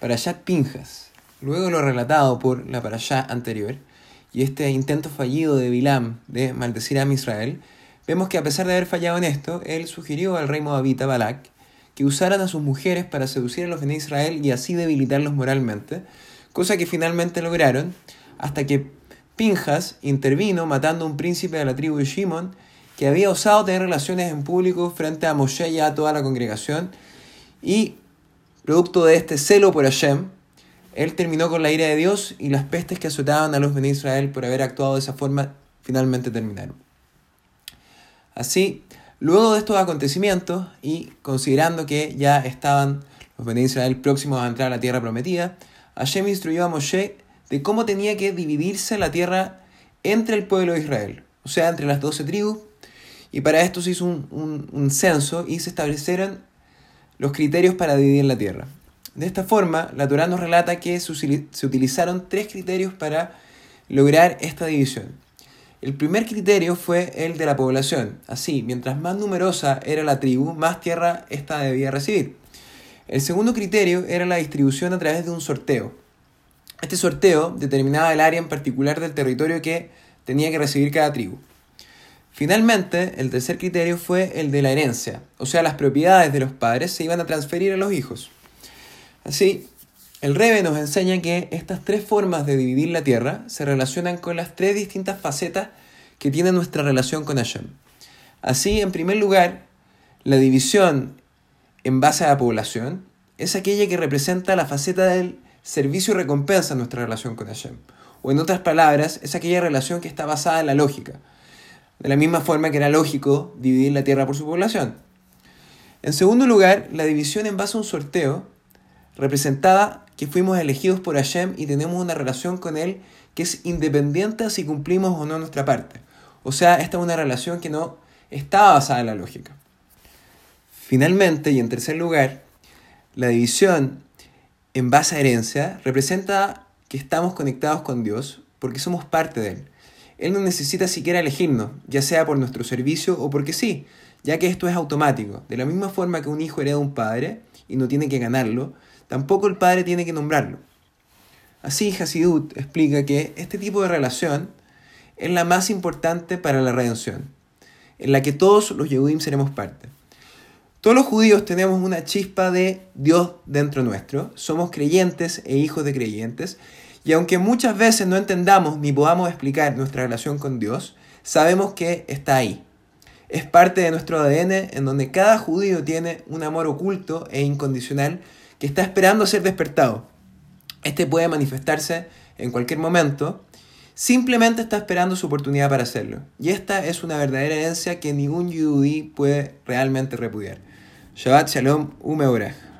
Parashat Pinjas. Luego lo relatado por la Parashat anterior y este intento fallido de Bilam de maldecir a Israel, vemos que a pesar de haber fallado en esto, él sugirió al rey moabita Balak que usaran a sus mujeres para seducir a los de Israel y así debilitarlos moralmente, cosa que finalmente lograron, hasta que Pinjas intervino matando a un príncipe de la tribu de Shimon que había osado tener relaciones en público frente a Moshe y a toda la congregación, y producto de este celo por Hashem, él terminó con la ira de Dios y las pestes que azotaban a los de Israel por haber actuado de esa forma finalmente terminaron. Así, luego de estos acontecimientos y considerando que ya estaban los de Israel próximos a entrar a la tierra prometida, Hashem instruyó a Moshe de cómo tenía que dividirse la tierra entre el pueblo de Israel, o sea, entre las doce tribus, y para esto se hizo un, un censo y se establecieron los criterios para dividir la tierra. De esta forma, la Torah nos relata que se utilizaron tres criterios para lograr esta división. El primer criterio fue el de la población. Así, mientras más numerosa era la tribu, más tierra ésta debía recibir. El segundo criterio era la distribución a través de un sorteo. Este sorteo determinaba el área en particular del territorio que tenía que recibir cada tribu. Finalmente, el tercer criterio fue el de la herencia, o sea, las propiedades de los padres se iban a transferir a los hijos. Así, el Rebe nos enseña que estas tres formas de dividir la tierra se relacionan con las tres distintas facetas que tiene nuestra relación con Hashem. Así, en primer lugar, la división en base a la población es aquella que representa la faceta del servicio y recompensa en nuestra relación con Hashem. O en otras palabras, es aquella relación que está basada en la lógica. De la misma forma que era lógico dividir la tierra por su población. En segundo lugar, la división en base a un sorteo representada que fuimos elegidos por Hashem y tenemos una relación con Él que es independiente si cumplimos o no nuestra parte. O sea, esta es una relación que no está basada en la lógica. Finalmente, y en tercer lugar, la división en base a herencia representa que estamos conectados con Dios porque somos parte de Él. Él no necesita siquiera elegirnos, ya sea por nuestro servicio o porque sí, ya que esto es automático. De la misma forma que un hijo hereda a un padre y no tiene que ganarlo, tampoco el padre tiene que nombrarlo. Así, Hasidut explica que este tipo de relación es la más importante para la redención, en la que todos los Yehudim seremos parte. Todos los judíos tenemos una chispa de Dios dentro nuestro, somos creyentes e hijos de creyentes, y aunque muchas veces no entendamos ni podamos explicar nuestra relación con Dios, sabemos que está ahí. Es parte de nuestro ADN en donde cada judío tiene un amor oculto e incondicional que está esperando ser despertado. Este puede manifestarse en cualquier momento, simplemente está esperando su oportunidad para hacerlo. Y esta es una verdadera herencia que ningún yudí puede realmente repudiar. Shabbat Shalom Umeorah.